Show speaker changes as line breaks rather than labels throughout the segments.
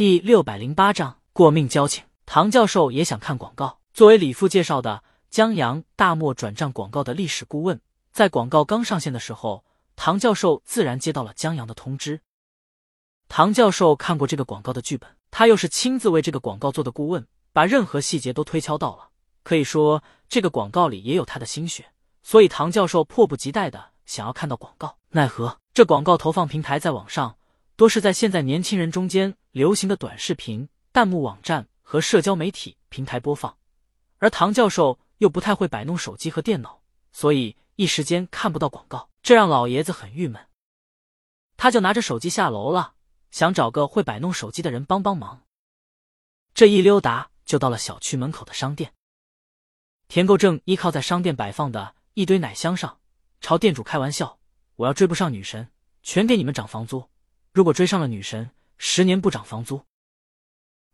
第六百零八章过命交情。唐教授也想看广告。作为李父介绍的江阳大漠转账广告的历史顾问，在广告刚上线的时候，唐教授自然接到了江阳的通知。唐教授看过这个广告的剧本，他又是亲自为这个广告做的顾问，把任何细节都推敲到了。可以说，这个广告里也有他的心血，所以唐教授迫不及待的想要看到广告。奈何这广告投放平台在网上，多是在现在年轻人中间流行的短视频、弹幕网站和社交媒体平台播放，而唐教授又不太会摆弄手机和电脑，所以一时间看不到广告，这让老爷子很郁闷。他就拿着手机下楼了，想找个会摆弄手机的人帮帮忙。这一溜达就到了小区门口的商店。田购正依靠在商店摆放的一堆奶箱上，朝店主开玩笑：“我要追不上女神，全给你们涨房租；如果追上了女神，十年不涨房租。”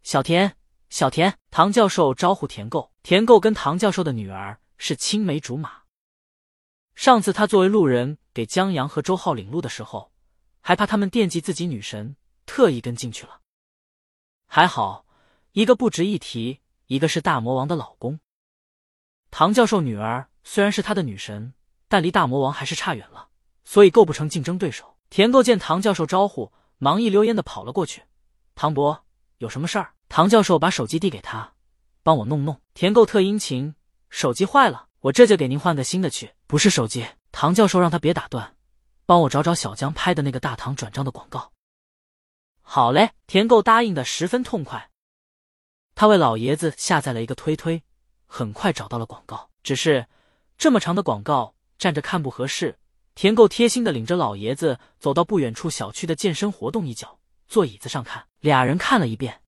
小田，小田，唐教授招呼田购。田购跟唐教授的女儿是青梅竹马。上次他作为路人给江阳和周浩领路的时候，还怕他们惦记自己女神，特意跟进去了。还好，一个不值一提，一个是大魔王的老公。唐教授女儿虽然是他的女神，但离大魔王还是差远了，所以构不成竞争对手。田够见唐教授招呼，忙一溜烟的跑了过去。唐伯，有什么事儿？唐教授把手机递给他，帮我弄弄。田够特殷勤，手机坏了，我这就给您换个新的去。不是手机，唐教授让他别打断，帮我找找小江拍的那个大唐转账的广告。好嘞，田够答应的十分痛快。他为老爷子下载了一个推推。很快找到了广告，只是这么长的广告站着看不合适。田够贴心的领着老爷子走到不远处小区的健身活动一角，坐椅子上看。俩人看了一遍，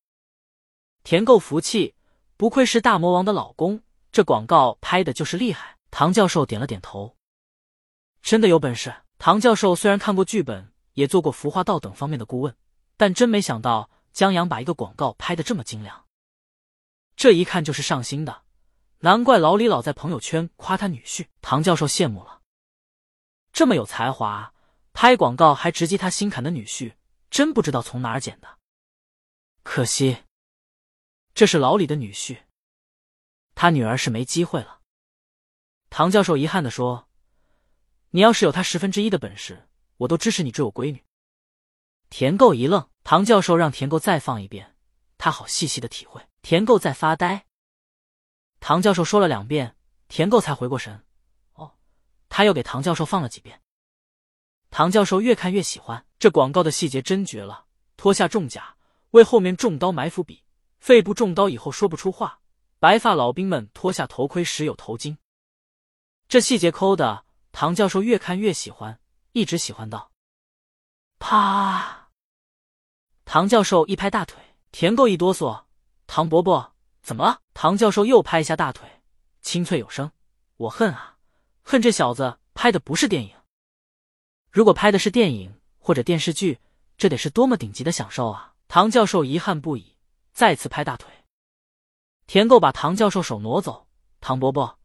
田够服气，不愧是大魔王的老公，这广告拍的就是厉害。唐教授点了点头，真的有本事。唐教授虽然看过剧本，也做过服化道等方面的顾问，但真没想到江阳把一个广告拍的这么精良，这一看就是上心的。难怪老李老在朋友圈夸他女婿，唐教授羡慕了。这么有才华，拍广告还直击他心坎的女婿，真不知道从哪儿捡的。可惜，这是老李的女婿，他女儿是没机会了。唐教授遗憾的说：“你要是有他十分之一的本事，我都支持你追我闺女。”田够一愣，唐教授让田够再放一遍，他好细细的体会。田够在发呆。唐教授说了两遍，田够才回过神。他又给唐教授放了几遍。唐教授越看越喜欢这广告的细节，真绝了！脱下重甲，为后面中刀埋伏笔；肺部中刀以后说不出话。白发老兵们脱下头盔时有头巾。这细节抠的，唐教授越看越喜欢，一直喜欢到。啪！唐教授一拍大腿，田够一哆嗦，唐伯伯。怎么了？唐教授又拍一下大腿，清脆有声：“我恨啊，恨这小子拍的不是电影。如果拍的是电影或者电视剧，这得是多么顶级的享受啊！”唐教授遗憾不已，再次拍大腿。田购把唐教授手挪走：“唐伯伯，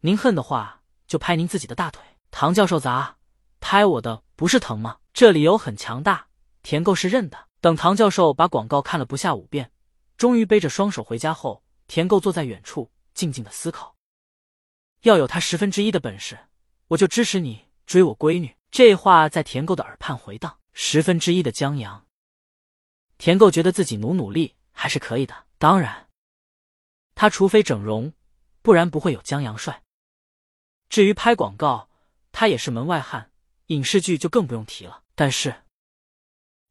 您恨的话就拍您自己的大腿。”唐教授砸：“拍我的不是疼吗？这理由很强大。”田购是认的。等唐教授把广告看了不下五遍，终于背着双手回家后。田购坐在远处，静静的思考。要有他十分之一的本事，我就支持你追我闺女。这话在田购的耳畔回荡。十分之一的江阳，田购觉得自己努努力还是可以的。当然，他除非整容，不然不会有江阳帅。至于拍广告，他也是门外汉，影视剧就更不用提了。但是，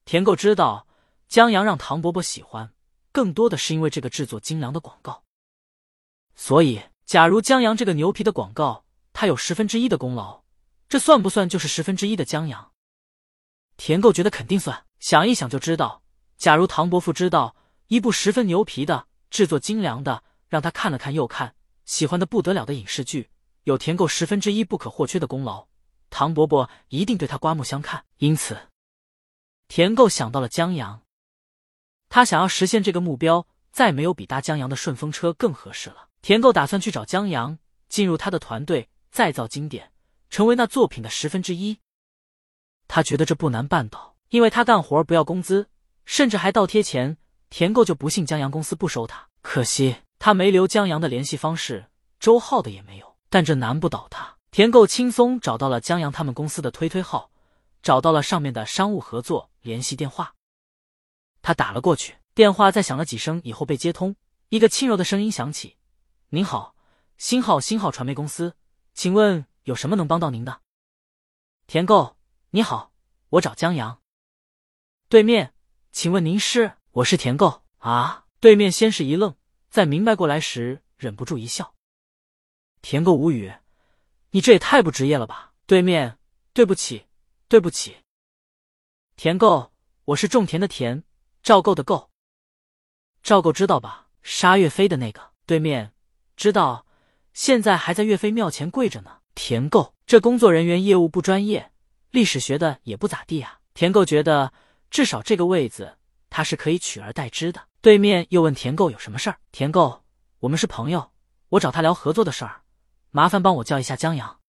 田购知道江阳让唐伯伯喜欢。更多的是因为这个制作精良的广告，所以，假如江阳这个牛皮的广告，他有十分之一的功劳，这算不算就是十分之一的江阳？田购觉得肯定算。想一想就知道，假如唐伯父知道一部十分牛皮的、制作精良的，让他看了看又看，喜欢的不得了的影视剧，有田购十分之一不可或缺的功劳，唐伯伯一定对他刮目相看。因此，田购想到了江阳。他想要实现这个目标，再没有比搭江阳的顺风车更合适了。田够打算去找江阳，进入他的团队，再造经典，成为那作品的十分之一。他觉得这不难办到，因为他干活不要工资，甚至还倒贴钱，田够就不信江阳公司不收他。可惜他没留江阳的联系方式，周浩的也没有。但这难不倒他，田够轻松找到了江阳他们公司的推推号，找到了上面的商务合作联系电话。他打了过去，电话在响了几声以后被接通，一个轻柔的声音响起：“您好，新号新号传媒公司，请问有什么能帮到您的？”田购，你好，我找江阳。对面，请问您是？我是田购啊。对面先是一愣，在明白过来时，忍不住一笑。田购无语，你这也太不职业了吧？对面，对不起，对不起。田购，我是种田的田，赵购的购。赵购知道吧？杀岳飞的那个。对面，知道，现在还在岳飞庙前跪着呢。田购，这工作人员业务不专业，历史学的也不咋地啊。田购觉得，至少这个位子他是可以取而代之的。对面又问田购有什么事儿？田购，我们是朋友，我找他聊合作的事儿，麻烦帮我叫一下江阳。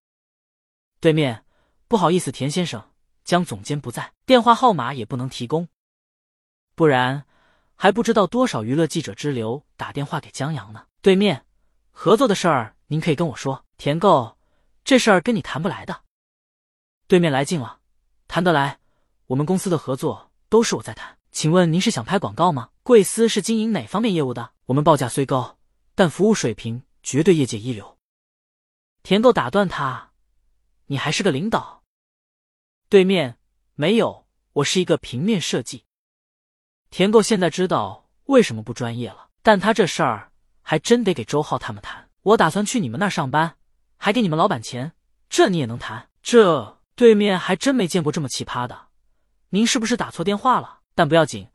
对面，不好意思，田先生，江总监不在，电话号码也不能提供，不然还不知道多少娱乐记者之流打电话给江阳呢。对面，合作的事儿您可以跟我说。田购。这事儿跟你谈不来的。对面来劲了，谈得来。我们公司的合作都是我在谈，请问您是想拍广告吗？贵司是经营哪方面业务的？我们报价虽高，但服务水平绝对业界一流。田购打断他：“你还是个领导？”对面没有，我是一个平面设计。田购现在知道为什么不专业了，但他这事儿还真得给周浩他们谈。我打算去你们那儿上班。还给你们老板钱，这你也能谈？这对面还真没见过这么奇葩的。您是不是打错电话了？但不要紧，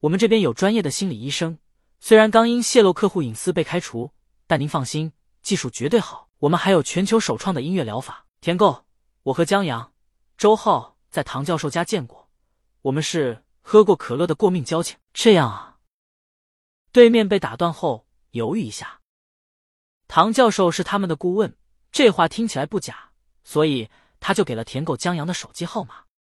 我们这边有专业的心理医生。虽然刚因泄露客户隐私被开除，但您放心，技术绝对好。我们还有全球首创的音乐疗法。田购，我和江阳、周浩在唐教授家见过，我们是喝过可乐的过命交情。这样啊？对面被打断后犹豫一下，唐教授是他们的顾问。这话听起来不假，所以他就给了舔狗江阳的手机号码。